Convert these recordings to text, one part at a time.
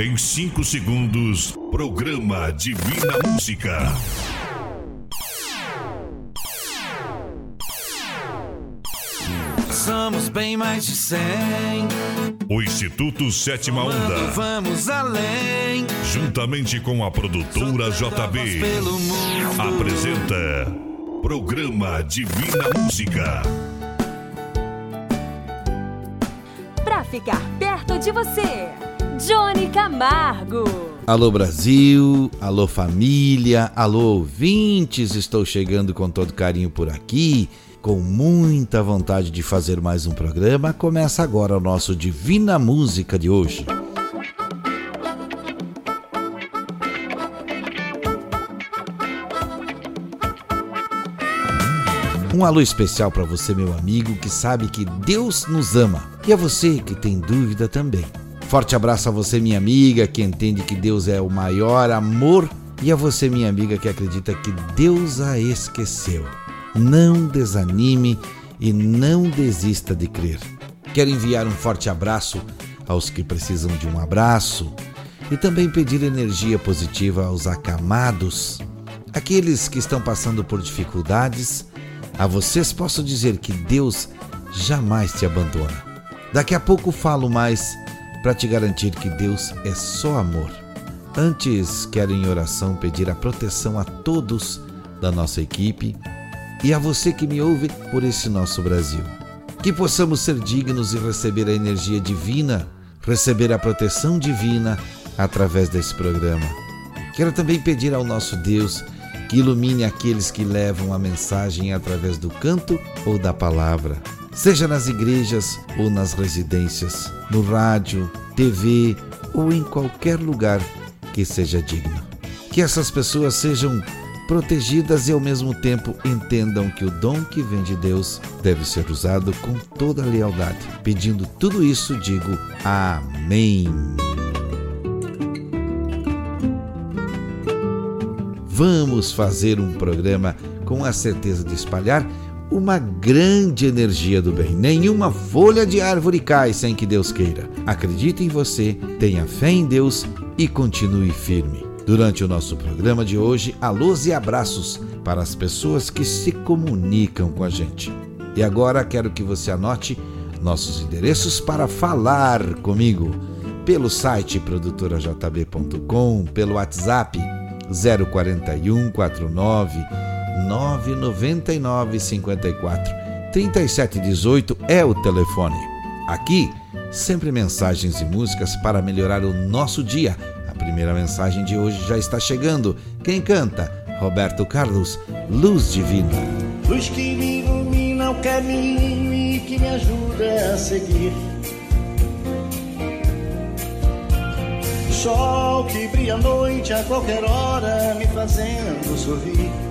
Em 5 segundos, programa Divina Música. Somos bem mais de 100. O Instituto Sétima Onda. Vamos além. Juntamente com a produtora JB. Apresenta. Programa Divina Música. Pra ficar perto de você, Johnny Camargo. Alô Brasil, alô família, alô ouvintes, estou chegando com todo carinho por aqui com muita vontade de fazer mais um programa, começa agora o nosso Divina Música de hoje. Um alô especial para você, meu amigo, que sabe que Deus nos ama. E a você que tem dúvida também. Forte abraço a você, minha amiga, que entende que Deus é o maior amor. E a você, minha amiga, que acredita que Deus a esqueceu. Não desanime e não desista de crer. Quero enviar um forte abraço aos que precisam de um abraço e também pedir energia positiva aos acamados, aqueles que estão passando por dificuldades. A vocês posso dizer que Deus jamais te abandona. Daqui a pouco falo mais para te garantir que Deus é só amor. Antes, quero em oração pedir a proteção a todos da nossa equipe e a você que me ouve por esse nosso Brasil. Que possamos ser dignos e receber a energia divina, receber a proteção divina através desse programa. Quero também pedir ao nosso Deus que ilumine aqueles que levam a mensagem através do canto ou da palavra, seja nas igrejas ou nas residências, no rádio, TV ou em qualquer lugar que seja digno. Que essas pessoas sejam protegidas e ao mesmo tempo entendam que o dom que vem de Deus deve ser usado com toda lealdade. Pedindo tudo isso, digo Amém. Vamos fazer um programa com a certeza de espalhar uma grande energia do bem. Nenhuma folha de árvore cai sem que Deus queira. Acredite em você, tenha fé em Deus e continue firme. Durante o nosso programa de hoje, alôs e abraços para as pessoas que se comunicam com a gente. E agora quero que você anote nossos endereços para falar comigo pelo site produtorajb.com, pelo WhatsApp 041 49 999 54 3718 é o telefone. Aqui, sempre mensagens e músicas para melhorar o nosso dia primeira mensagem de hoje já está chegando. Quem canta? Roberto Carlos, Luz Divina. Luz que me ilumina o caminho e que me ajuda a seguir. Sol que brilha à noite a qualquer hora, me fazendo sorrir.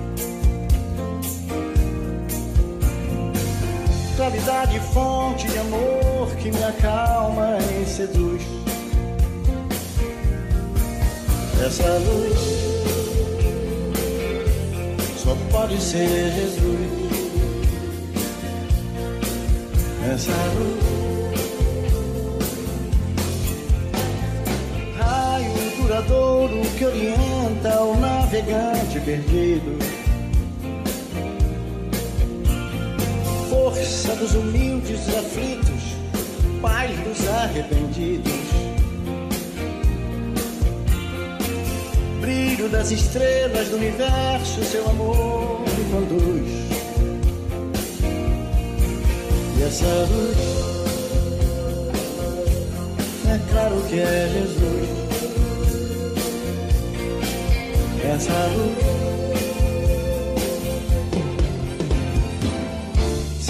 Claridade, fonte de amor que me acalma e seduz essa luz só pode ser Jesus. Essa luz, raio duradouro que orienta o navegante perdido. Força dos humildes aflitos, paz dos arrependidos brilho das estrelas do universo, seu amor me conduz. E essa luz, é claro que é Jesus. Essa luz,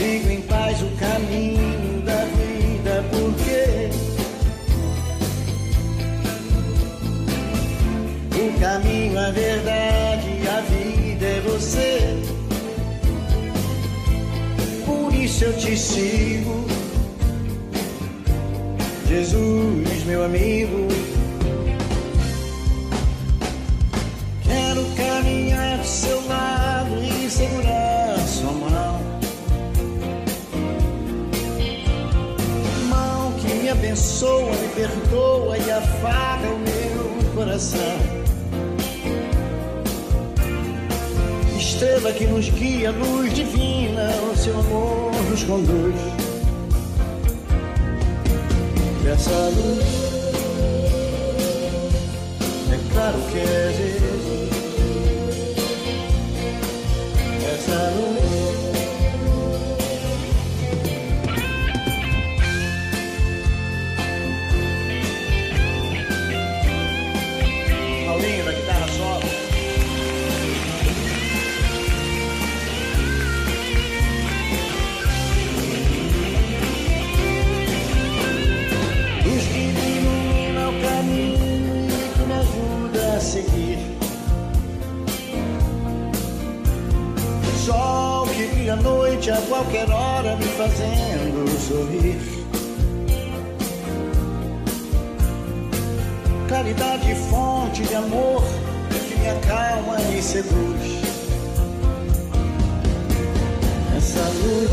sigo em paz o caminho da vida, porque O caminho, a verdade, a vida é você. Por isso eu te sigo, Jesus, meu amigo. Quero caminhar do seu lado e segurar abençoa, me perdoa e afaga o meu coração. Estrela que nos guia, luz divina, o seu amor nos conduz. Essa luz, é claro que é Jesus. Noite a qualquer hora me fazendo sorrir. Caridade, fonte de amor que me acalma e seduz. Essa luz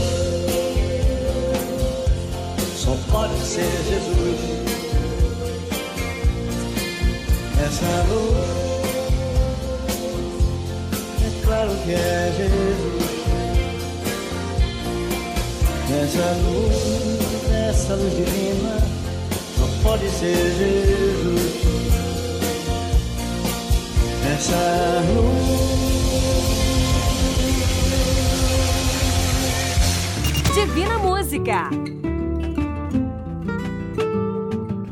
só pode ser Jesus. Essa luz, é claro que é Jesus. Essa luz, essa luz divina, só pode ser Jesus. Essa luz. Divina Música.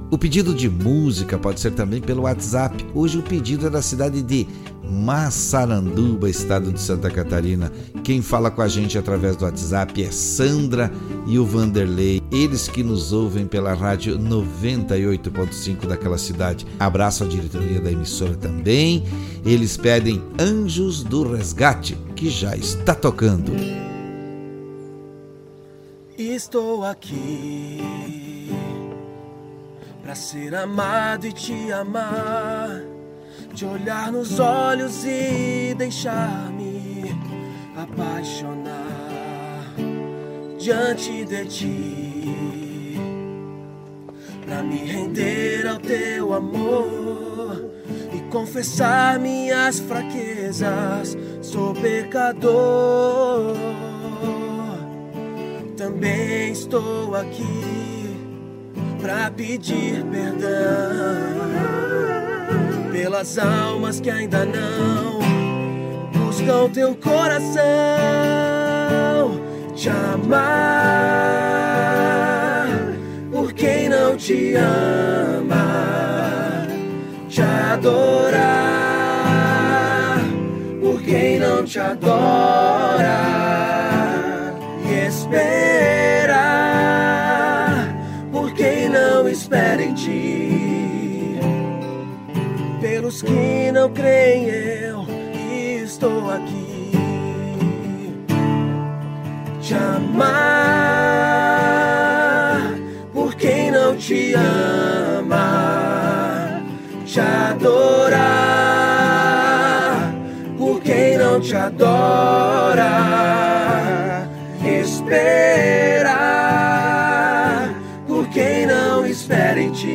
O pedido de música pode ser também pelo WhatsApp. Hoje o pedido é da cidade de Massaranduba, estado de Santa Catarina. Quem fala com a gente através do WhatsApp é Sandra e o Vanderlei. Eles que nos ouvem pela rádio 98.5 daquela cidade. Abraço à diretoria da emissora também. Eles pedem Anjos do Resgate, que já está tocando. Estou aqui para ser amado e te amar, te olhar nos olhos e deixar-me apaixonar diante de ti, para me render ao teu amor e confessar minhas fraquezas. Sou pecador também estou aqui para pedir perdão pelas almas que ainda não buscam teu coração, te amar por quem não te ama, te adorar por quem não te adora eu estou aqui. Te amar. Por quem não te ama, te adorar. Por quem não te adora? Esperar. Por quem não espera em ti.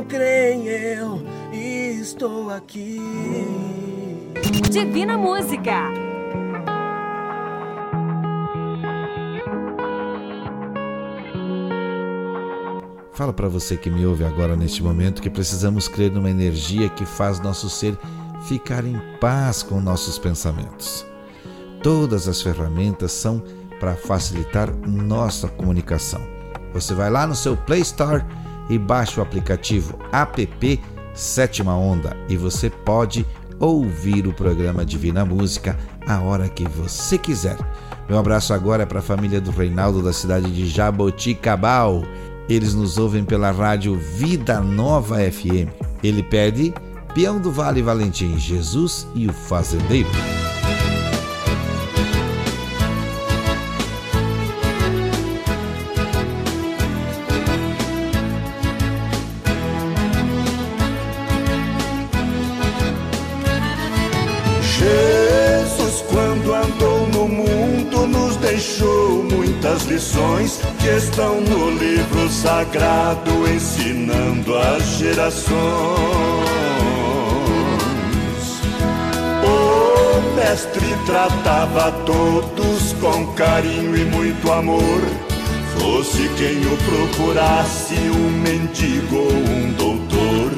Não creem, eu estou aqui. Divina Música. Fala para você que me ouve agora neste momento que precisamos crer numa energia que faz nosso ser ficar em paz com nossos pensamentos. Todas as ferramentas são para facilitar nossa comunicação. Você vai lá no seu Play Store e baixa o aplicativo app Sétima Onda e você pode ouvir o programa Divina Música a hora que você quiser. Meu abraço agora é para a família do Reinaldo da cidade de Jaboticabal. Eles nos ouvem pela rádio Vida Nova FM. Ele pede Peão do Vale Valentim, Jesus e o Fazendeiro. Deixou muitas lições que estão no livro sagrado ensinando as gerações. O mestre tratava todos com carinho e muito amor. Fosse quem o procurasse, um mendigo ou um doutor.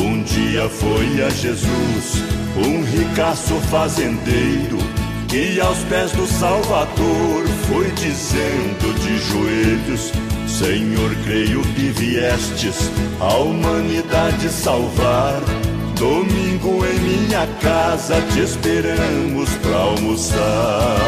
Um dia foi a Jesus, um ricaço fazendeiro e aos pés do Salvador foi dizendo de joelhos: Senhor, creio que viestes a humanidade salvar. Domingo em minha casa te esperamos pra almoçar.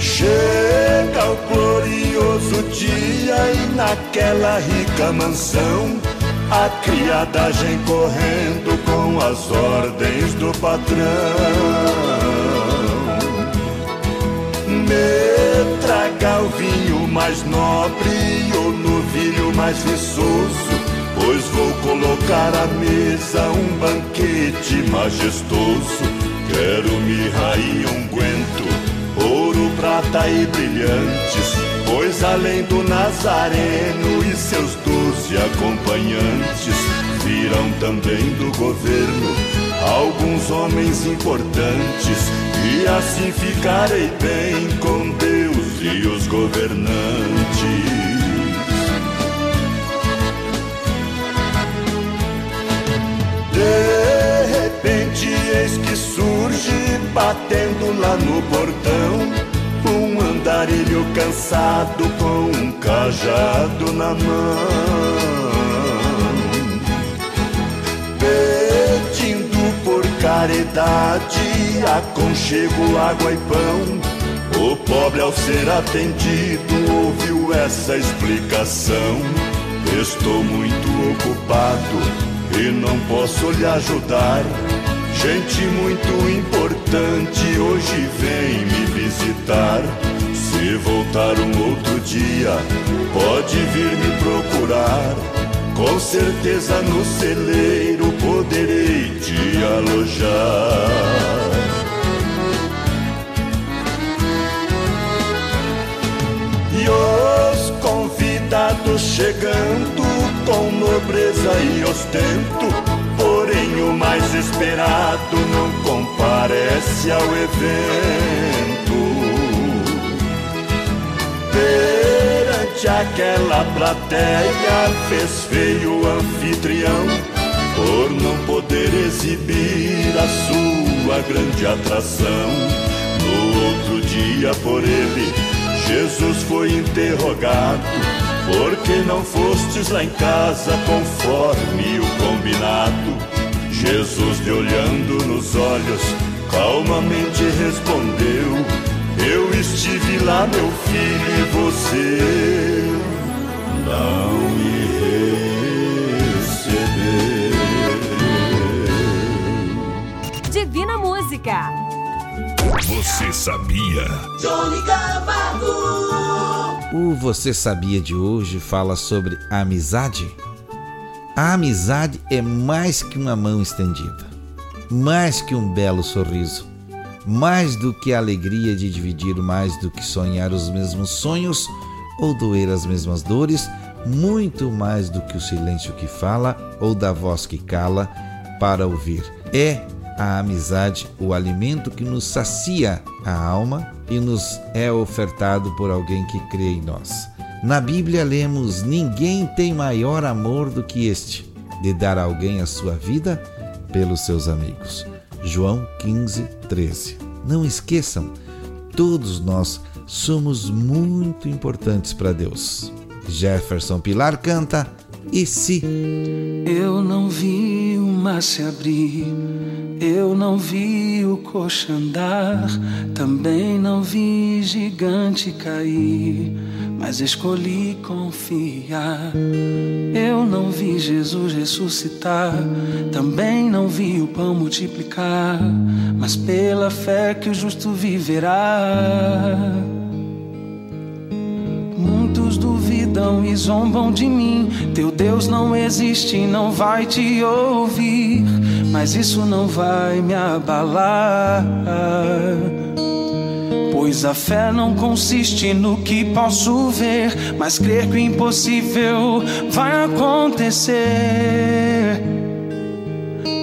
Chega o glorioso dia e naquela rica mansão a criadagem correndo com as ordens do patrão. Me traga o vinho mais nobre ou novilho mais viçoso, pois vou colocar à mesa um banquete majestoso. Quero mirra e unguento, ouro, prata e brilhantes Pois além do Nazareno e seus doze acompanhantes, virão também do governo alguns homens importantes, e assim ficarei bem com Deus e os governantes. De repente, eis que surge, batendo lá no portão um andarilho cansado com um cajado na mão, pedindo por caridade aconchego, água e pão. O pobre, ao ser atendido, ouviu essa explicação. Estou muito ocupado e não posso lhe ajudar. Gente muito importante hoje vem me visitar. Se voltar um outro dia, pode vir me procurar. Com certeza no celeiro poderei te alojar. E os convidados chegando com nobreza e ostento Porém, o mais esperado não comparece ao evento. Perante aquela plateia, fez feio o anfitrião por não poder exibir a sua grande atração. No outro dia, por ele, Jesus foi interrogado por que não fostes lá em casa conforme o combinado? Jesus lhe olhando nos olhos, calmamente respondeu: Eu estive lá, meu filho, e você não me recebeu. Divina Música. Você sabia? Johnny Camargo. O Você Sabia de hoje fala sobre a amizade. A amizade é mais que uma mão estendida, mais que um belo sorriso, mais do que a alegria de dividir, mais do que sonhar os mesmos sonhos ou doer as mesmas dores, muito mais do que o silêncio que fala ou da voz que cala para ouvir. É a amizade o alimento que nos sacia a alma e nos é ofertado por alguém que crê em nós. Na Bíblia lemos: Ninguém tem maior amor do que este, de dar a alguém a sua vida pelos seus amigos. João 15, 13. Não esqueçam, todos nós somos muito importantes para Deus. Jefferson Pilar canta E se? Eu não vi o mar se abrir eu não vi o coxa andar, também não vi gigante cair, mas escolhi confiar. Não vi Jesus ressuscitar, também não vi o pão multiplicar, mas pela fé que o justo viverá. Muitos duvidam e zombam de mim. Teu Deus não existe, não vai te ouvir mas isso não vai me abalar. Pois a fé não consiste no que posso ver, mas crer que o impossível vai acontecer.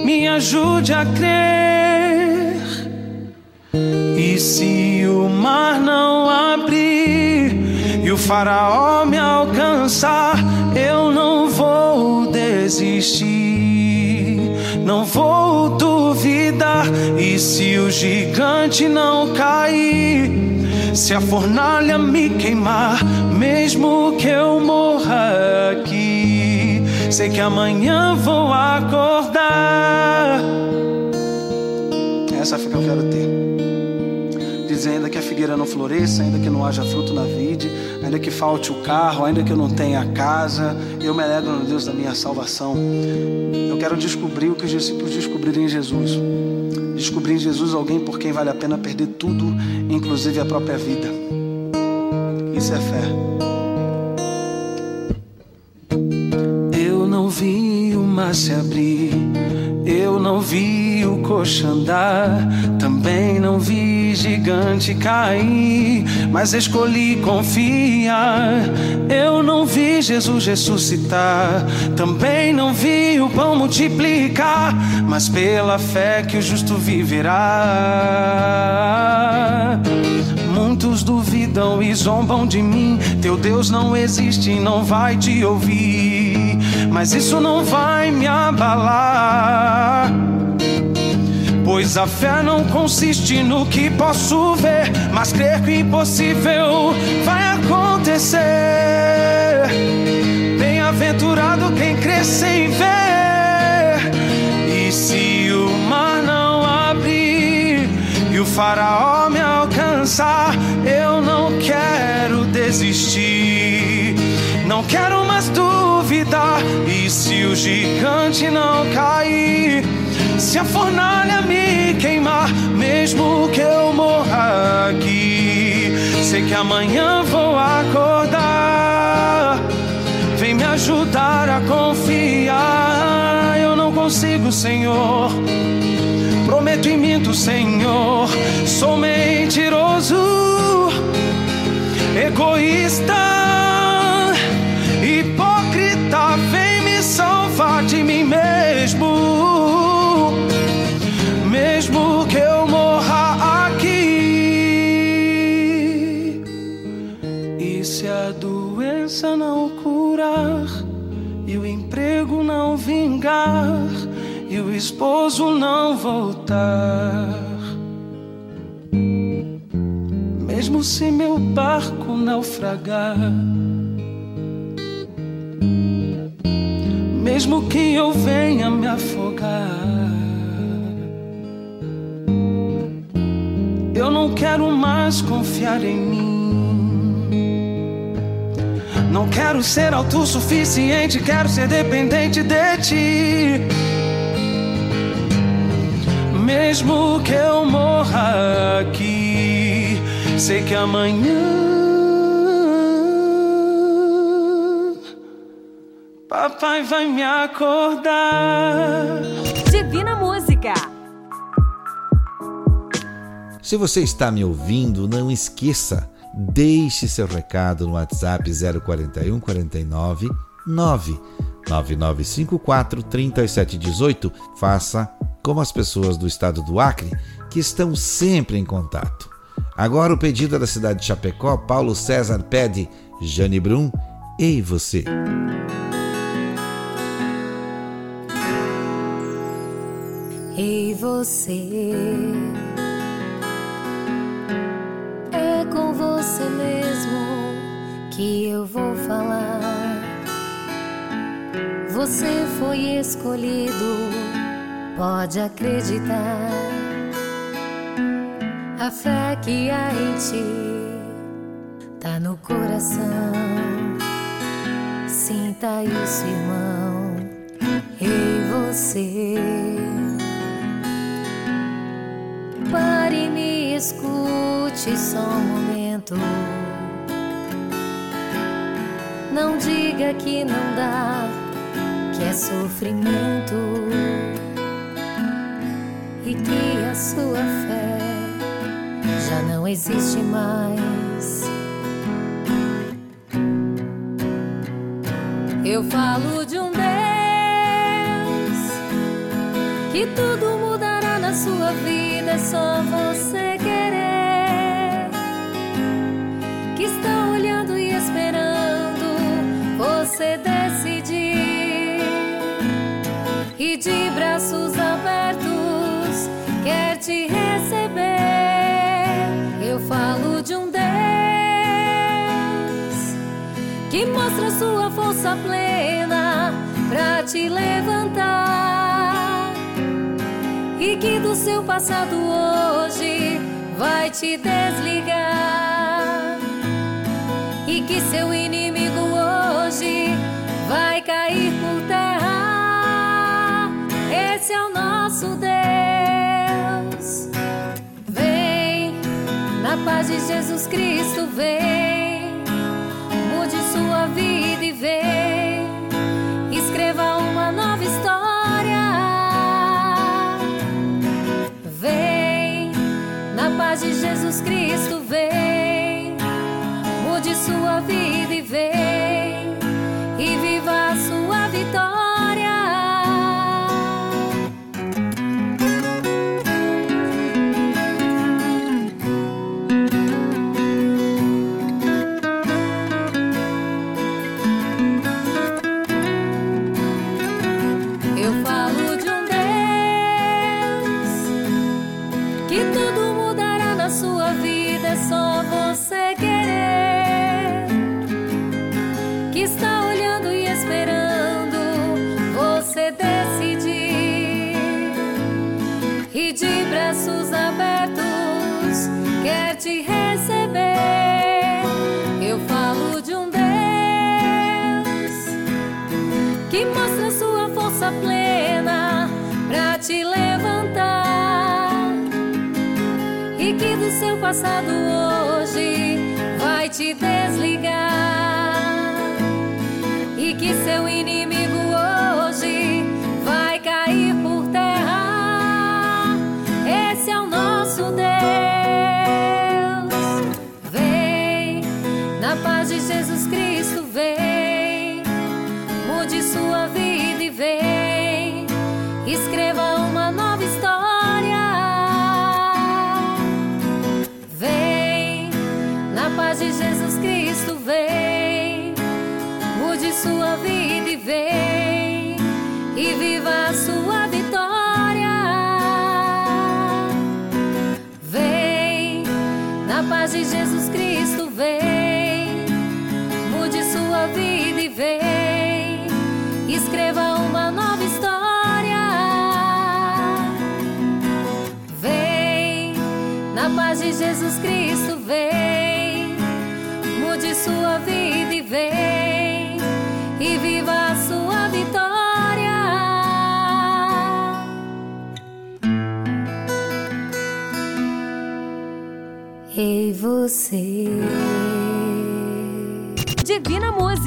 Me ajude a crer. E se o mar não abrir e o faraó me alcançar, eu não vou desistir, não vou E se o gigante não cair, se a fornalha me queimar, mesmo que eu morra aqui, sei que amanhã vou acordar. Essa fé que eu quero ter. Ainda que a figueira não floresça, ainda que não haja fruto na vide, ainda que falte o carro, ainda que eu não tenha a casa, eu me alegro no Deus da minha salvação. Eu quero descobrir o que os discípulos descobriram em Jesus. Descobrir em Jesus alguém por quem vale a pena perder tudo, inclusive a própria vida. Isso é fé. Eu não vi o mar se abrir, eu não vi o coxa andar, também não gigante cair, mas escolhi confiar. Eu não vi Jesus ressuscitar, também não vi o pão multiplicar, mas pela fé que o justo viverá. Muitos duvidam e zombam de mim. Teu Deus não existe e não vai te ouvir. Mas isso não vai me abalar. Pois a fé não consiste no que posso ver, mas crer que o impossível vai acontecer. Bem-aventurado quem crê sem ver. E se o mar não abrir e o faraó me alcançar, eu não quero desistir. Não quero mais duvidar. E se o gigante não cair? Se a fornalha me queimar, mesmo que eu morra aqui, sei que amanhã vou acordar. Vem me ajudar a confiar. Eu não consigo, Senhor. Prometo e minto, Senhor. Sou mentiroso, egoísta, e o emprego não vingar, e o esposo não voltar, mesmo se meu barco naufragar. Mesmo que eu venha me afogar, Eu não quero mais confiar em mim. Não quero ser autossuficiente, quero ser dependente de ti. Mesmo que eu morra aqui, sei que amanhã. Papai vai me acordar. Divina Música. Se você está me ouvindo, não esqueça, deixe seu recado no WhatsApp 041 49 9 9954 3718. Faça como as pessoas do estado do Acre, que estão sempre em contato. Agora o pedido é da cidade de Chapecó, Paulo César pede Jane Brum, e você. Ei você, você mesmo que eu vou falar. Você foi escolhido, pode acreditar. A fé que há em ti tá no coração. Sinta isso, irmão. Ei você. Pare e me escute só um momento. Não diga que não dá, que é sofrimento. e que a sua fé já não existe mais. Eu falo de um Deus que tudo mudará na sua vida, é só você mostra sua força plena pra te levantar e que do seu passado hoje vai te desligar e que seu inimigo hoje vai cair por terra. Esse é o nosso Deus. Vem na paz de Jesus Cristo, vem vida vem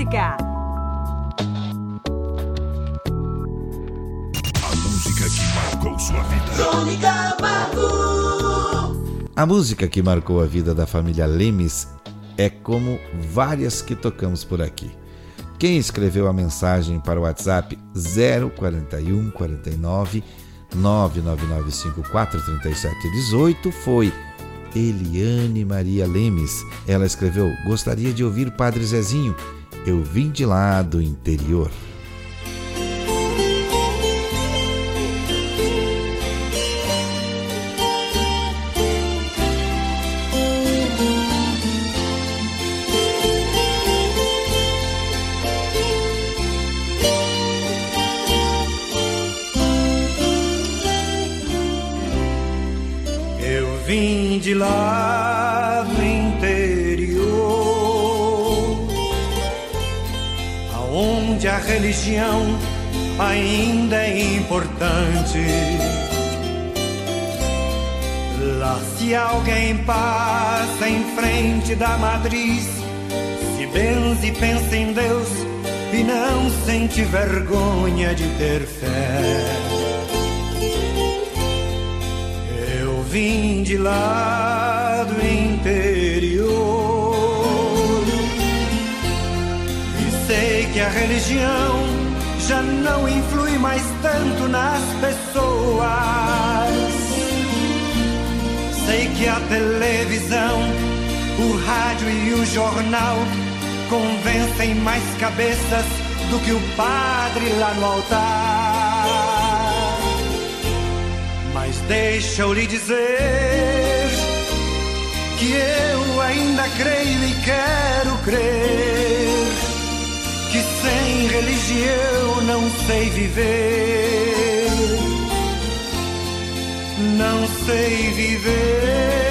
Música. A música que marcou sua vida. Crônica Marco. A música que marcou a vida da família Lemes é como várias que tocamos por aqui. Quem escreveu a mensagem para o WhatsApp 041 49 99954 3718 foi Eliane Maria Lemes. Ela escreveu: Gostaria de ouvir Padre Zezinho. Eu vim de lá do interior. Eu vim de lá religião ainda é importante. Lá se alguém passa em frente da matriz, se benze pensa em Deus e não sente vergonha de ter fé. vim de lá do que a religião já não influi mais tanto nas pessoas. Sei que a televisão, o rádio e o jornal convencem mais cabeças do que o padre lá no altar. Mas deixa eu lhe dizer que eu ainda creio e quero crer sem religião não sei viver. Não sei viver.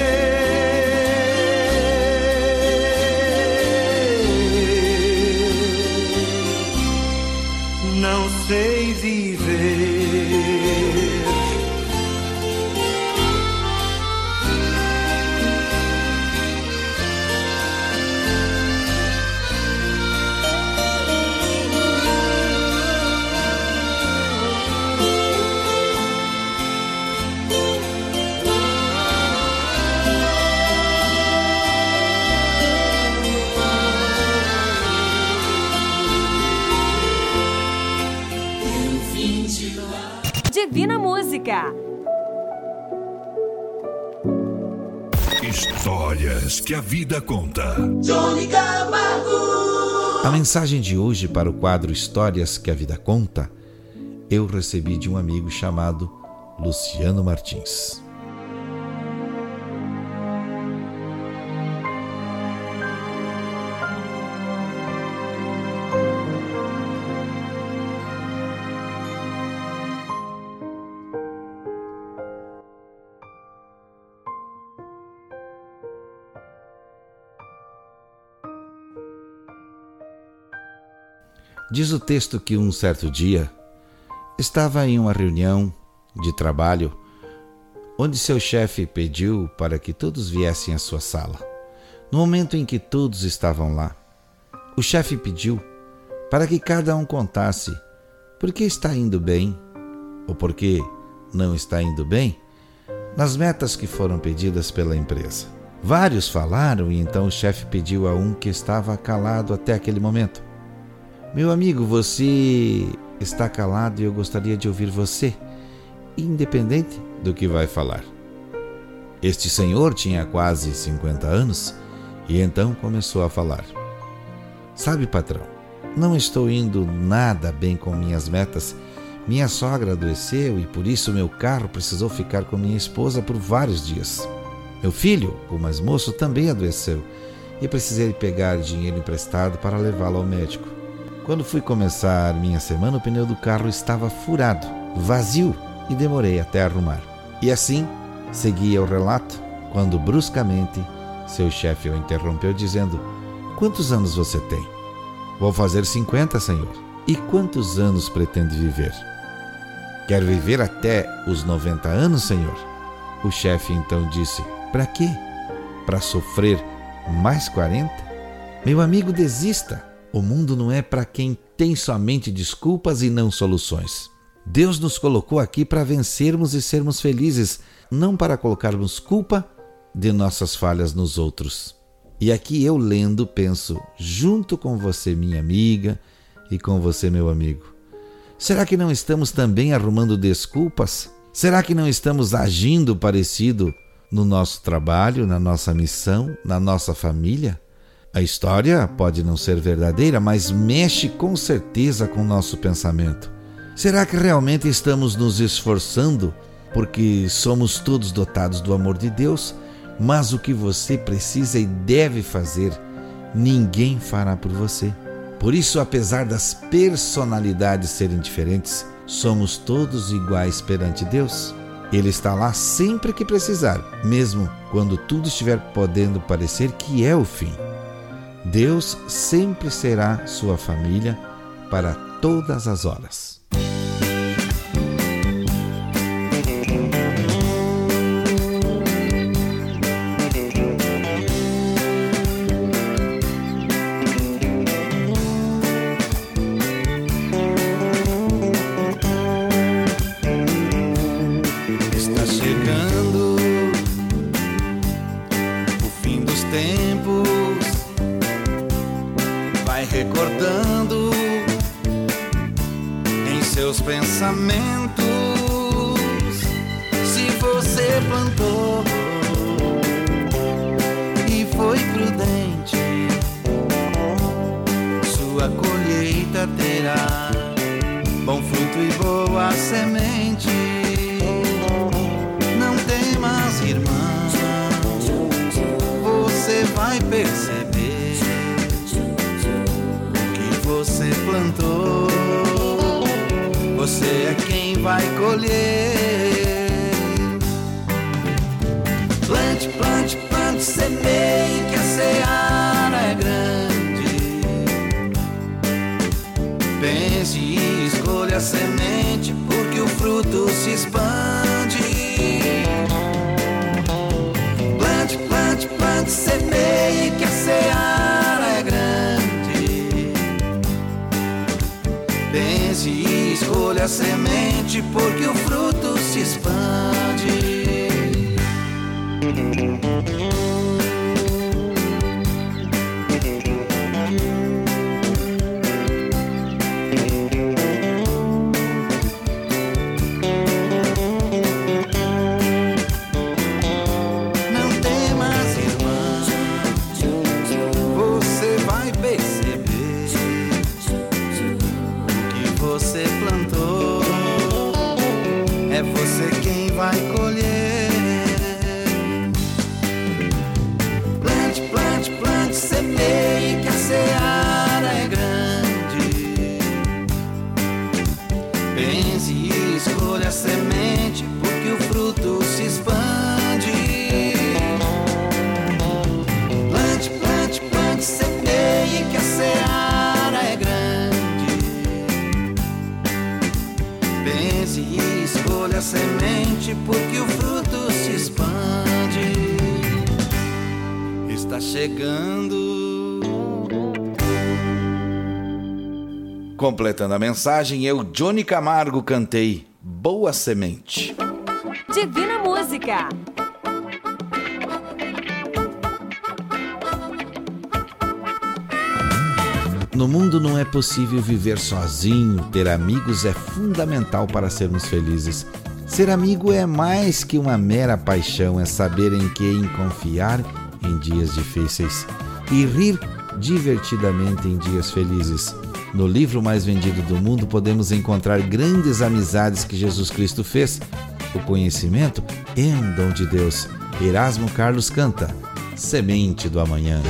Histórias que a vida conta. Johnny Camargo. A mensagem de hoje para o quadro Histórias que a vida conta, eu recebi de um amigo chamado Luciano Martins. Diz o texto que um certo dia estava em uma reunião de trabalho onde seu chefe pediu para que todos viessem à sua sala. No momento em que todos estavam lá, o chefe pediu para que cada um contasse por que está indo bem ou por que não está indo bem nas metas que foram pedidas pela empresa. Vários falaram e então o chefe pediu a um que estava calado até aquele momento meu amigo, você está calado e eu gostaria de ouvir você, independente do que vai falar. Este senhor tinha quase 50 anos e então começou a falar. Sabe, patrão, não estou indo nada bem com minhas metas. Minha sogra adoeceu e por isso meu carro precisou ficar com minha esposa por vários dias. Meu filho, o mais moço, também adoeceu e precisei pegar dinheiro emprestado para levá-lo ao médico. Quando fui começar minha semana, o pneu do carro estava furado, vazio e demorei até arrumar. E assim, seguia o relato quando bruscamente seu chefe o interrompeu, dizendo: Quantos anos você tem? Vou fazer 50, senhor. E quantos anos pretende viver? Quer viver até os 90 anos, senhor? O chefe então disse: Para quê? Para sofrer mais 40? Meu amigo, desista. O mundo não é para quem tem somente desculpas e não soluções. Deus nos colocou aqui para vencermos e sermos felizes, não para colocarmos culpa de nossas falhas nos outros. E aqui eu lendo penso, junto com você, minha amiga, e com você, meu amigo. Será que não estamos também arrumando desculpas? Será que não estamos agindo parecido no nosso trabalho, na nossa missão, na nossa família? A história pode não ser verdadeira, mas mexe com certeza com o nosso pensamento. Será que realmente estamos nos esforçando porque somos todos dotados do amor de Deus? Mas o que você precisa e deve fazer, ninguém fará por você. Por isso, apesar das personalidades serem diferentes, somos todos iguais perante Deus. Ele está lá sempre que precisar, mesmo quando tudo estiver podendo parecer que é o fim. Deus sempre será sua família para todas as horas. Pense e escolha a semente, porque o fruto se expande. Plante, plante, plante, semeie que a seara é grande. Pense e escolha a semente, porque o fruto se expande. Chegando. Completando a mensagem, eu, Johnny Camargo, cantei Boa Semente. Divina Música. No mundo não é possível viver sozinho, ter amigos é fundamental para sermos felizes. Ser amigo é mais que uma mera paixão, é saber em quem confiar em dias difíceis e rir divertidamente em dias felizes. No livro mais vendido do mundo podemos encontrar grandes amizades que Jesus Cristo fez. O conhecimento é um dom de Deus. Erasmo Carlos canta: Semente do Amanhã.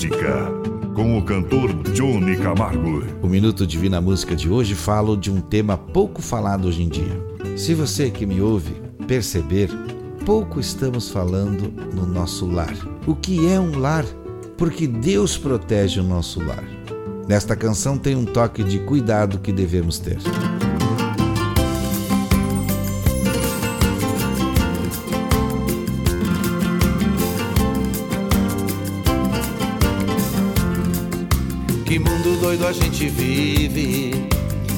Música. Com o cantor Johnny Camargo. O Minuto Divina Música de hoje falo de um tema pouco falado hoje em dia. Se você que me ouve perceber, pouco estamos falando no nosso lar. O que é um lar? Porque Deus protege o nosso lar. Nesta canção tem um toque de cuidado que devemos ter. Que mundo doido a gente vive.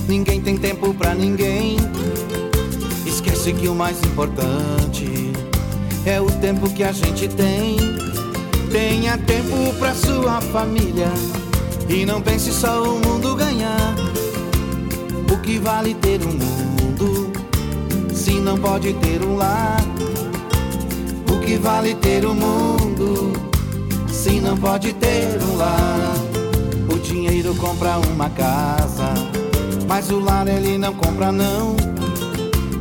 Ninguém tem tempo pra ninguém. Esquece que o mais importante é o tempo que a gente tem. Tenha tempo pra sua família e não pense só o mundo ganhar. O que vale ter um mundo se não pode ter um lar? O que vale ter um mundo se não pode ter um lar? Dinheiro compra uma casa, mas o lar ele não compra não.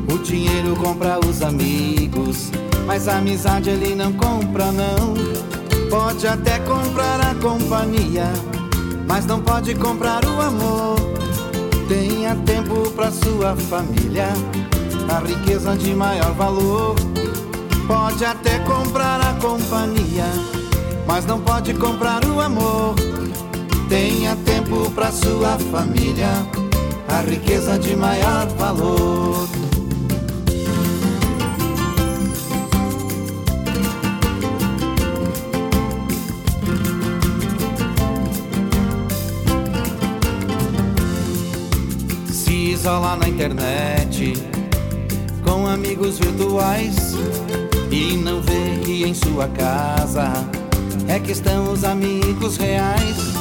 O dinheiro compra os amigos, mas a amizade ele não compra não. Pode até comprar a companhia, mas não pode comprar o amor. Tenha tempo pra sua família, a riqueza de maior valor. Pode até comprar a companhia, mas não pode comprar o amor. Tenha tempo pra sua família, a riqueza de maior valor. Se isola na internet com amigos virtuais e não vê que em sua casa é que estão os amigos reais.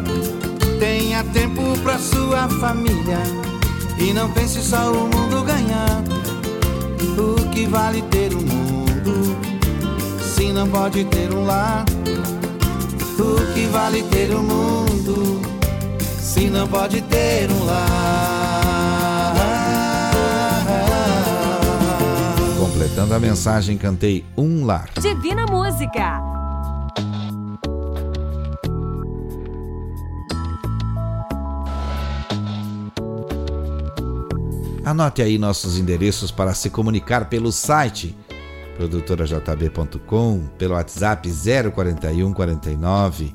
Tenha tempo pra sua família e não pense só o mundo ganhar. O que vale ter um mundo se não pode ter um lar? O que vale ter um mundo se não pode ter um lar? da mensagem cantei Um Lar. Divina Música. Anote aí nossos endereços para se comunicar pelo site produtorajb.com, pelo WhatsApp 041 49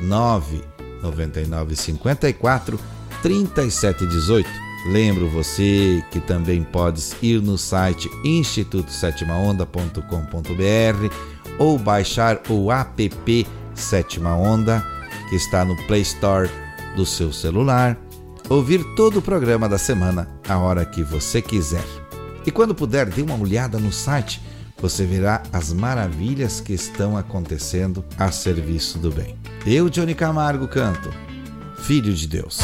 999 54 3718. Lembro você que também podes ir no site institutosétimaonda.com.br ou baixar o app Sétima Onda, que está no Play Store do seu celular ouvir todo o programa da semana a hora que você quiser. E quando puder, dê uma olhada no site, você verá as maravilhas que estão acontecendo a serviço do bem. Eu, Johnny Camargo, canto Filho de Deus.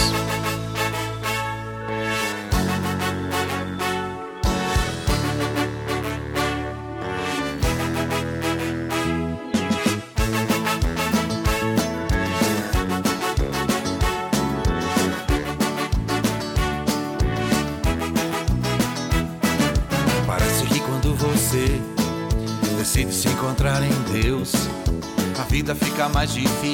Mais difícil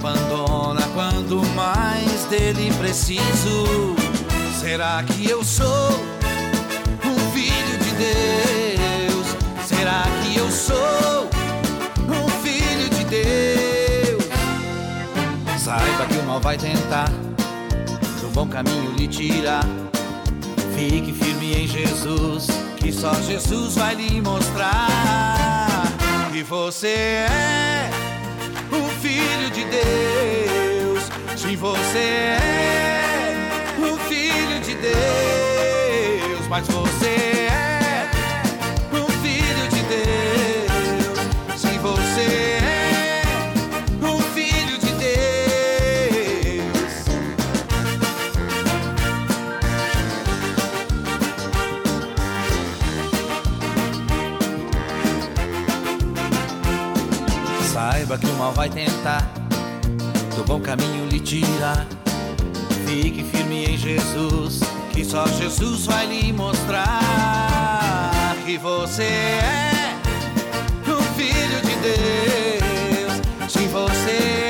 abandona quando mais dele preciso. Será que eu sou um filho de Deus? Será que eu sou um filho de Deus? Saiba que o mal vai tentar do bom caminho lhe tirar. Fique firme em Jesus, que só Jesus vai lhe mostrar que você é filho de Deus. Sim, você é o filho de Deus, mas você é Saiba que o mal vai tentar do bom caminho lhe tirar. Fique firme em Jesus, que só Jesus vai lhe mostrar que você é um filho de Deus. Sim, você é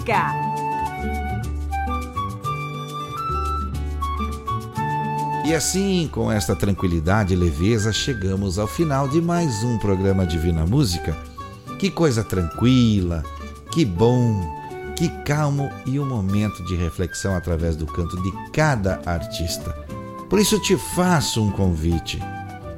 Música. E assim, com esta tranquilidade e leveza, chegamos ao final de mais um programa Divina Música. Que coisa tranquila, que bom, que calmo e um momento de reflexão através do canto de cada artista. Por isso te faço um convite.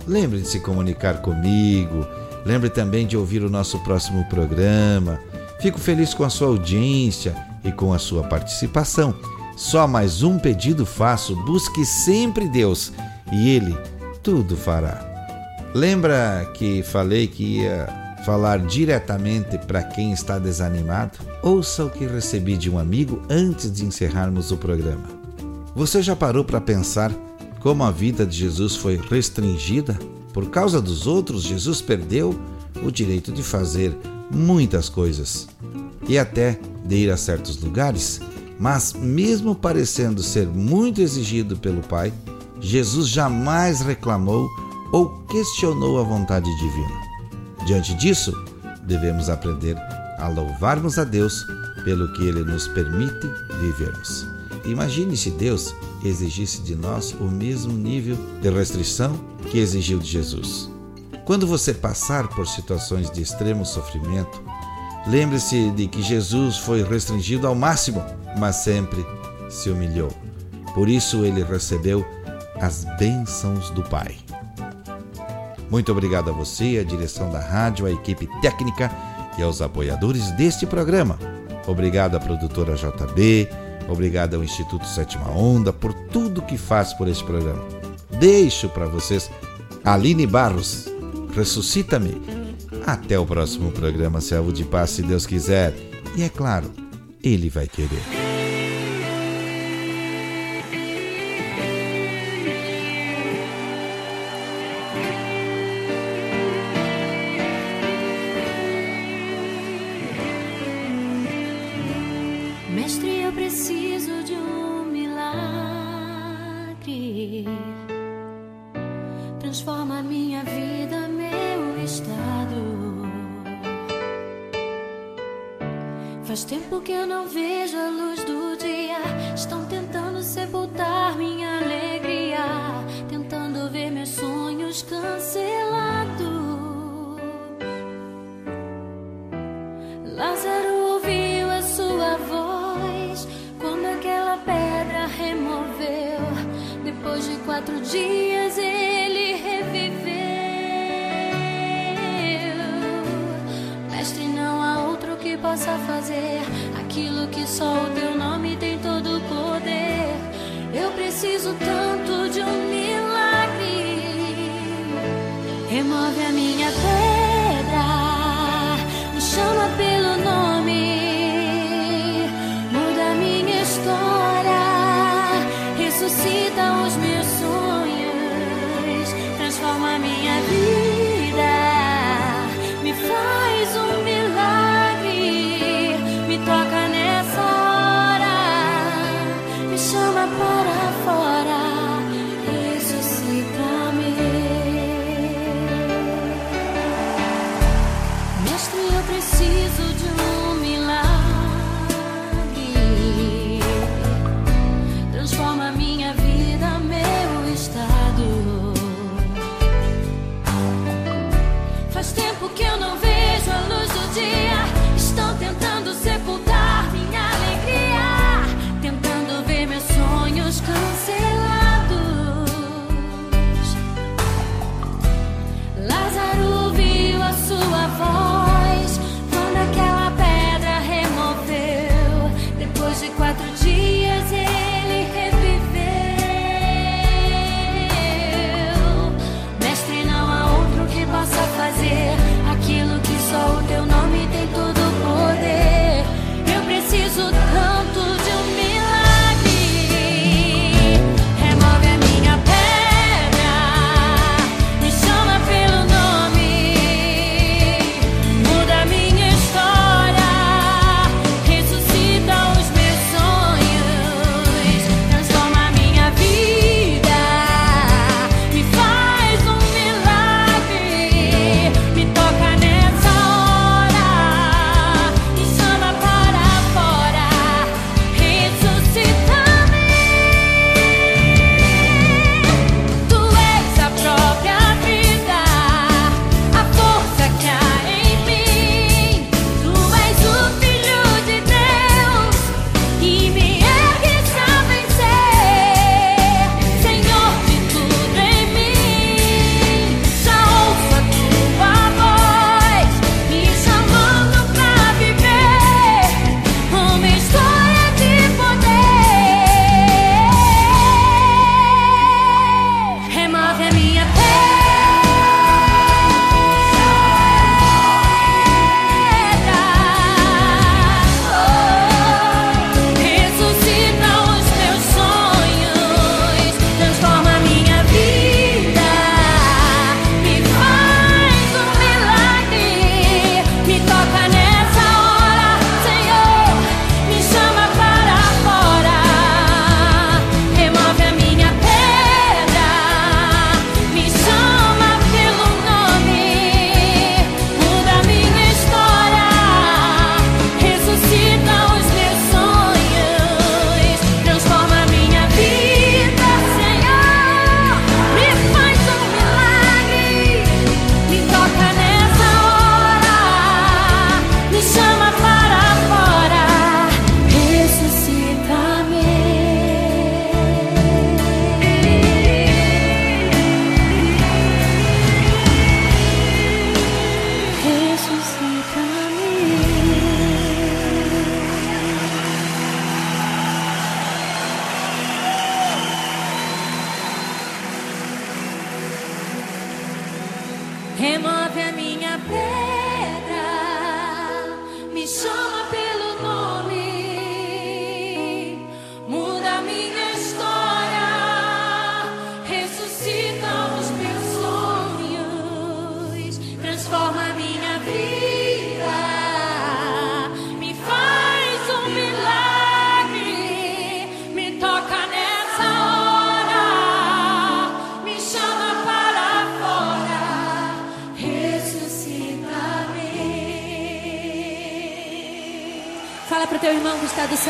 Lembre de se comunicar comigo, lembre também de ouvir o nosso próximo programa. Fico feliz com a sua audiência e com a sua participação. Só mais um pedido faço: busque sempre Deus e Ele tudo fará. Lembra que falei que ia falar diretamente para quem está desanimado? Ouça o que recebi de um amigo antes de encerrarmos o programa. Você já parou para pensar como a vida de Jesus foi restringida? Por causa dos outros, Jesus perdeu o direito de fazer muitas coisas e até de ir a certos lugares. Mas, mesmo parecendo ser muito exigido pelo Pai, Jesus jamais reclamou ou questionou a vontade divina. Diante disso, devemos aprender a louvarmos a Deus pelo que Ele nos permite vivermos. Imagine se Deus exigisse de nós o mesmo nível de restrição que exigiu de Jesus. Quando você passar por situações de extremo sofrimento, lembre-se de que Jesus foi restringido ao máximo, mas sempre se humilhou. Por isso ele recebeu as bênçãos do Pai. Muito obrigado a você, a direção da rádio, a equipe técnica e aos apoiadores deste programa. Obrigado à produtora JB, obrigado ao Instituto Sétima Onda por tudo que faz por este programa. Deixo para vocês Aline Barros, Ressuscita-me. Até o próximo programa, Servo de Paz, se Deus quiser. E é claro, Ele vai querer.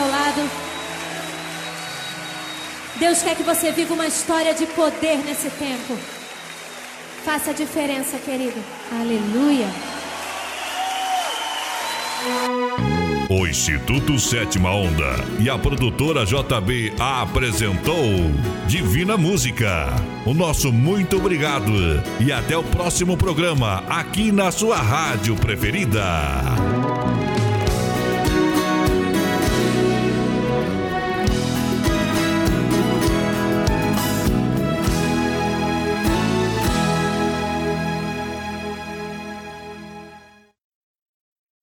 Seu lado. Deus quer que você viva uma história de poder nesse tempo. Faça a diferença, querido. Aleluia. O Instituto Sétima Onda e a produtora JB apresentou Divina Música. O nosso muito obrigado e até o próximo programa aqui na sua rádio preferida.